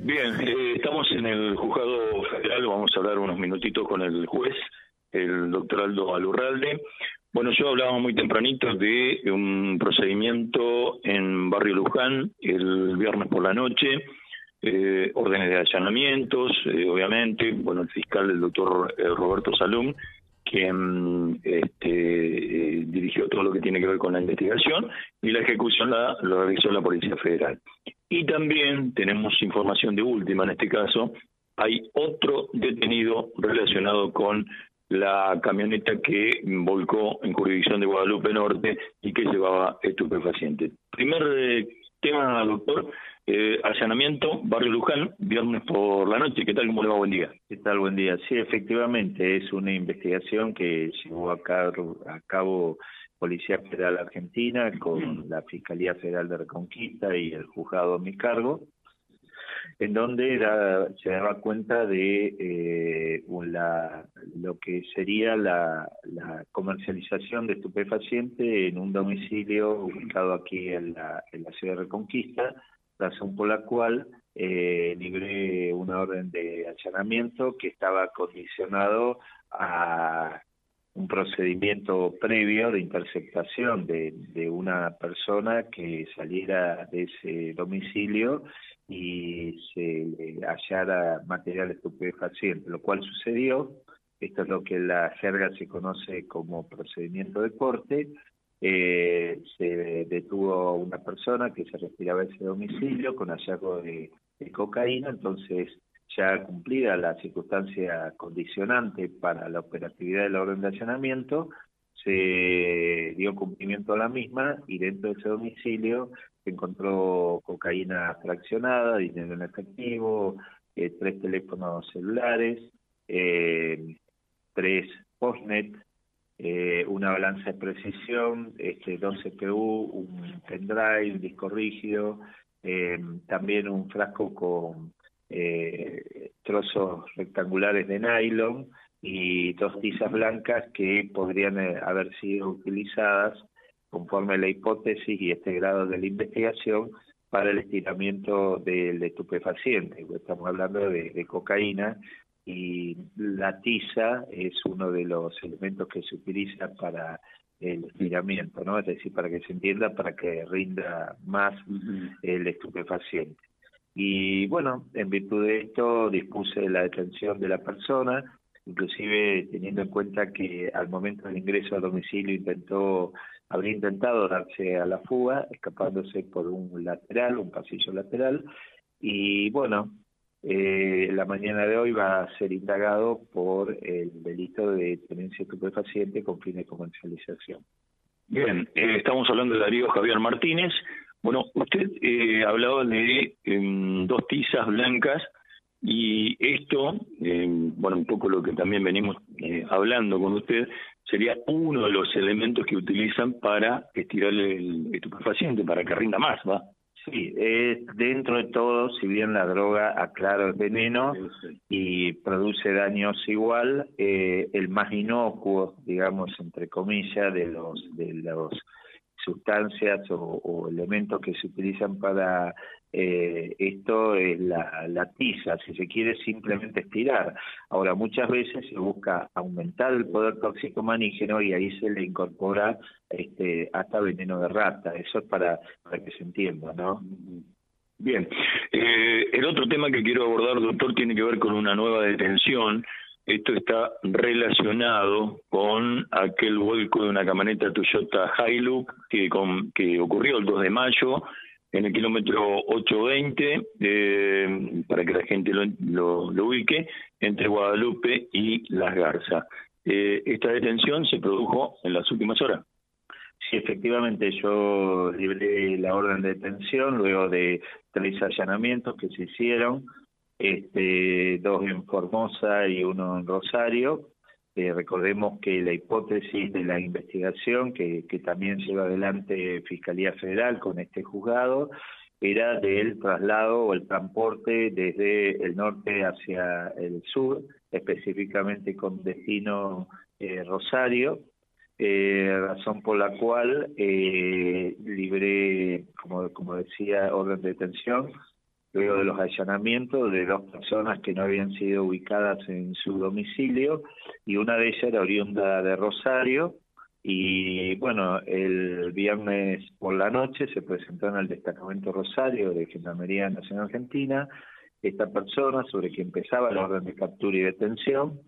Bien, eh, estamos en el juzgado federal, vamos a hablar unos minutitos con el juez, el doctor Aldo Alurralde. Bueno, yo hablaba muy tempranito de un procedimiento en Barrio Luján el viernes por la noche, eh, órdenes de allanamientos, eh, obviamente, bueno, el fiscal, el doctor Roberto Salum, quien este, dirigió todo lo que tiene que ver con la investigación y la ejecución la, lo realizó la Policía Federal. Y también tenemos información de última, en este caso, hay otro detenido relacionado con la camioneta que volcó en jurisdicción de Guadalupe Norte y que llevaba estupefacientes. Primer eh, tema, doctor, eh, allanamiento, Barrio Luján, viernes por la noche. ¿Qué tal? ¿Cómo le va? Buen día. ¿Qué tal? Buen día. Sí, efectivamente, es una investigación que llevó a cabo, a cabo Policía Federal Argentina con la Fiscalía Federal de Reconquista y el juzgado a mi cargo, en donde se daba cuenta de eh, la, lo que sería la, comercialización de estupefaciente en un domicilio ubicado aquí en la, en la ciudad de Reconquista, razón por la cual eh, libré una orden de allanamiento que estaba condicionado a un procedimiento previo de interceptación de, de una persona que saliera de ese domicilio y se hallara material estupefaciente, lo cual sucedió. Esto es lo que en la jerga se conoce como procedimiento de corte. Eh, se detuvo una persona que se retiraba de ese domicilio con hallazgo de cocaína, entonces ya cumplida la circunstancia condicionante para la operatividad del orden de allanamiento, se dio cumplimiento a la misma y dentro de ese domicilio se encontró cocaína fraccionada, dinero en efectivo, eh, tres teléfonos celulares, eh, tres postnet, eh, una balanza de precisión, este, dos CPU, un pendrive, un disco rígido, también un frasco con eh, trozos rectangulares de nylon y dos tizas blancas que podrían eh, haber sido utilizadas conforme a la hipótesis y este grado de la investigación para el estiramiento del estupefaciente. Estamos hablando de, cocaína y la tiza es uno de los elementos que se utiliza para el estiramiento, ¿no? Es decir, para que se entienda, para que rinda más el estupefaciente. Y bueno, en virtud de esto dispuse la detención de la persona, inclusive teniendo en cuenta que al momento del ingreso al domicilio intentó, habría intentado darse a la fuga, escapándose por un lateral, un pasillo lateral, y bueno, eh, la mañana de hoy va a ser indagado por el delito de tenencia estupefaciente con fines de comercialización. Bien, eh, estamos hablando de Darío Javier Martínez, bueno, usted eh, hablaba de em, dos tizas blancas y esto, em, bueno, un poco lo que también venimos eh, hablando con usted, sería uno de los elementos que utilizan para estirar el estupefaciente, para que rinda más, ¿va? Sí, dentro de todo, si bien la droga aclara el veneno y produce daños igual, eh, el más inocuo, digamos, entre comillas, de los de los sustancias o, elementos que se utilizan para eh, esto es la, la, tiza, si se quiere simplemente estirar. Ahora, muchas veces se busca aumentar el poder tóxico manígeno y ahí se le incorpora este, hasta veneno de rata. Eso es para, para que se entienda, ¿no? Bien. Eh, el otro tema que quiero abordar, doctor, tiene que ver con una nueva detención esto está relacionado con aquel vuelco de una camioneta Toyota Hilux que, ocurrió el 2 de mayo en el kilómetro 820, eh, para que la gente lo, ubique, entre Guadalupe y Las Garzas. Eh, esta detención se produjo en las últimas horas. Sí, efectivamente, yo libré la orden de detención luego de tres allanamientos que se hicieron este, dos en Formosa y uno en Rosario. Eh, recordemos que la hipótesis de la investigación que, también lleva adelante Fiscalía Federal con este juzgado era del traslado o el transporte desde el norte hacia el sur, específicamente con destino eh, Rosario, eh, razón por la cual eh, libré, como decía, orden de detención luego de los allanamientos de dos personas que no habían sido ubicadas en su domicilio y una de ellas era oriunda de Rosario y bueno, el viernes por la noche se presentó en el destacamento Rosario de Gendarmería Nacional Argentina esta persona sobre quien empezaba la orden de captura y detención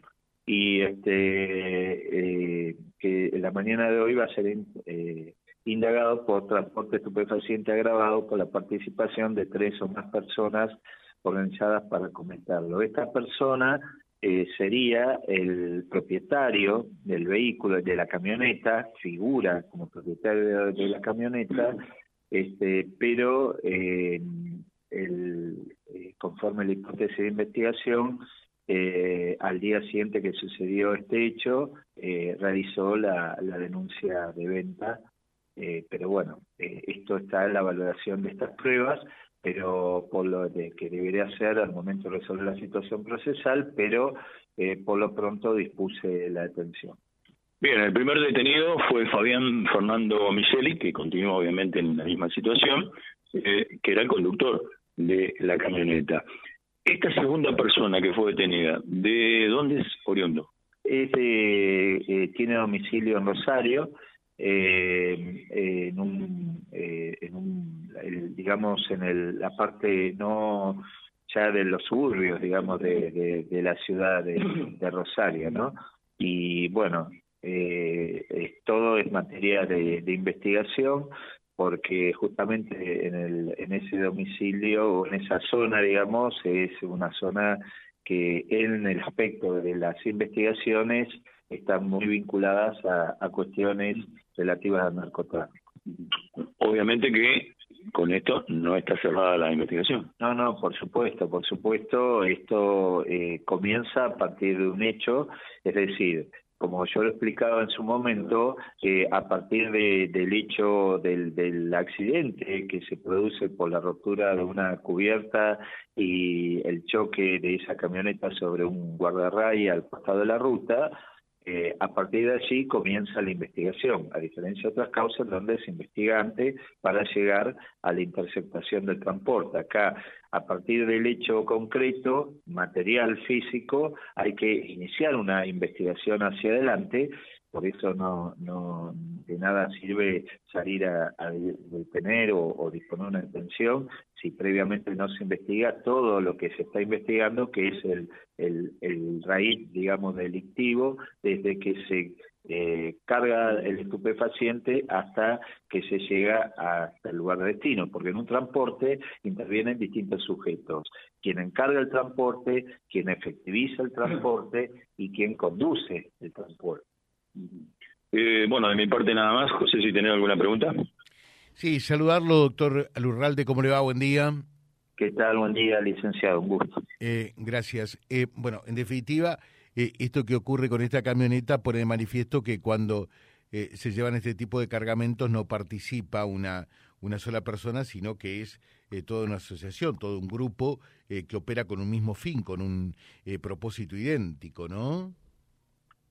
y este eh, que la mañana de hoy va a ser eh, indagado por transporte estupefaciente agravado con la participación de tres o más personas organizadas para cometerlo. Esta persona eh, sería el propietario del vehículo, de la camioneta, figura como propietario de, la camioneta, este, pero eh, el, eh, conforme la hipótesis de investigación, eh, al día siguiente que sucedió este hecho, eh, realizó la, denuncia de venta. Eh, pero bueno, eh, esto está en la valoración de estas pruebas, pero por lo de que debería ser al momento de resolver la situación procesal, pero por lo pronto dispuse la detención. Bien, el primer detenido fue Fabián Fernando Micheli, que continúa obviamente en la misma situación, que era el conductor de la camioneta. Esta segunda persona que fue detenida, ¿de dónde es oriundo? Este eh, tiene domicilio en Rosario, eh, eh, en un digamos, en el, la parte no ya de los suburbios, digamos, de, de, la ciudad de, de, Rosario, ¿no? Y bueno, eh, todo es materia de investigación porque justamente en, el, en ese domicilio o en esa zona, digamos, es una zona que en el aspecto de las investigaciones están muy vinculadas a, a cuestiones relativas al narcotráfico. Obviamente que con esto no está cerrada la investigación. No, no, por supuesto, por supuesto, esto eh, comienza a partir de un hecho, es decir, como yo lo he explicado en su momento, eh, a partir de, del hecho del, del, accidente que se produce por la rotura de una cubierta y el choque de esa camioneta sobre un guardarray al costado de la ruta, eh, a partir de allí comienza la investigación, a diferencia de otras causas donde se investiga antes para llegar a la interceptación del transporte. Acá, a partir del hecho concreto, material físico, hay que iniciar una investigación hacia adelante por eso no, no de nada sirve salir a, detener o, disponer una detención si previamente no se investiga todo lo que se está investigando, que es el, el, el raíz, digamos, delictivo, desde que se eh, carga el estupefaciente hasta que se llega hasta el lugar de destino, porque en un transporte intervienen distintos sujetos, quien encarga el transporte, quien efectiviza el transporte y quien conduce el transporte. Eh, bueno, de mi parte nada más. José, si tenés alguna pregunta. Sí, saludarlo, doctor Alurralde. ¿Cómo le va? Buen día. ¿Qué tal? Buen día, licenciado. Un gusto. Eh, gracias. Eh, bueno, en definitiva, eh, esto que ocurre con esta camioneta pone de manifiesto que cuando eh, se llevan este tipo de cargamentos no participa una, una sola persona, sino que es eh, toda una asociación, todo un grupo eh, que opera con un mismo fin, con un eh, propósito idéntico, ¿no?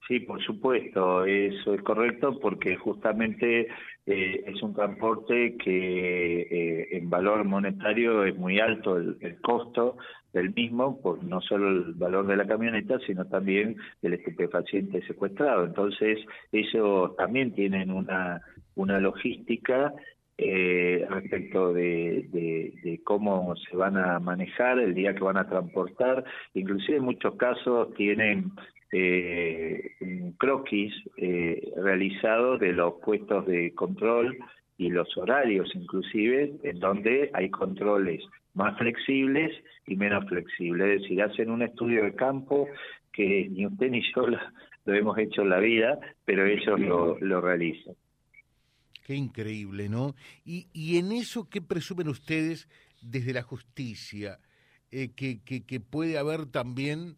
Sí, por supuesto, eso es correcto porque justamente eh, es un transporte que eh, en valor monetario es muy alto el, el, costo del mismo, por no solo el valor de la camioneta, sino también del estupefaciente secuestrado. Entonces, ellos también tienen una, una logística eh, respecto de, de, de, cómo se van a manejar el día que van a transportar. Inclusive en muchos casos tienen eh, un croquis eh, realizado de los puestos de control y los horarios inclusive, en donde hay controles más flexibles y menos flexibles. Es decir, hacen un estudio de campo que ni usted ni yo lo, hemos hecho en la vida, pero ellos lo, lo realizan. Qué increíble, ¿no? Y, y en eso, ¿qué presumen ustedes desde la justicia? Eh, que, que puede haber también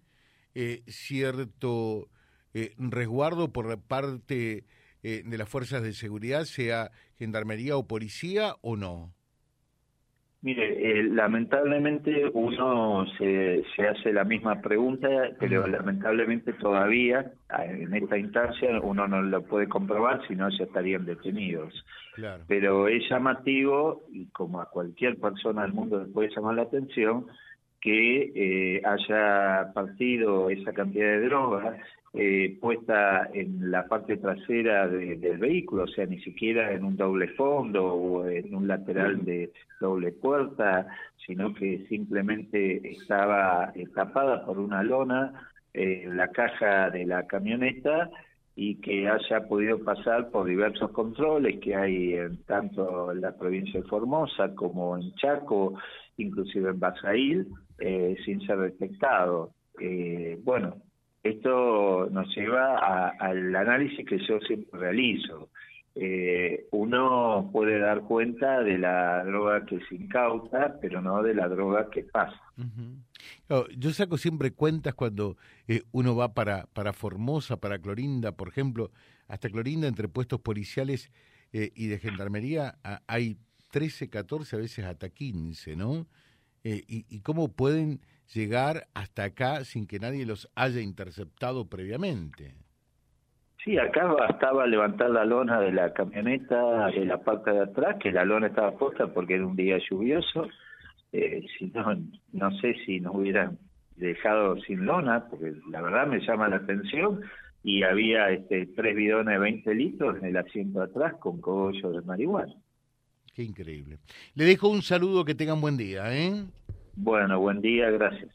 eh, cierto eh, resguardo por parte eh, de las fuerzas de seguridad, sea gendarmería o policía, o no? Mire, eh, lamentablemente uno se, se hace la misma pregunta, pero lamentablemente todavía en esta instancia uno no lo puede comprobar, si no ya estarían detenidos. Pero es llamativo, y como a cualquier persona del mundo le puede llamar la atención, que eh, haya partido esa cantidad de drogas eh, puesta en la parte trasera del vehículo, o sea, ni siquiera en un doble fondo o en un lateral de doble puerta, sino que simplemente estaba tapada por una lona en la caja de la camioneta y que haya podido pasar por diversos controles que hay en tanto en la provincia de Formosa como en Chaco, inclusive en Basail, eh, sin ser detectado. Eh, bueno, esto nos lleva al análisis que yo siempre realizo. Eh, uno puede dar cuenta de la droga que se incauta, pero no de la droga que pasa. Yo saco siempre cuentas cuando eh, uno va para, para Formosa, para Clorinda, por ejemplo, hasta Clorinda, entre puestos policiales eh, y de gendarmería, hay 13, 14, a veces hasta 15, ¿no? y, y cómo pueden llegar hasta acá sin que nadie los haya interceptado previamente. Sí, acá bastaba levantar la lona de la camioneta de la parte de atrás, que la lona estaba puesta porque era un día lluvioso. Eh, si no, no sé si nos hubieran dejado sin lona, porque la verdad me llama la atención. Y había este, tres bidones de 20 litros en el asiento de atrás con cogollo de marihuana. Qué increíble. Le dejo un saludo, que tengan buen día. ¿eh? Bueno, buen día, gracias.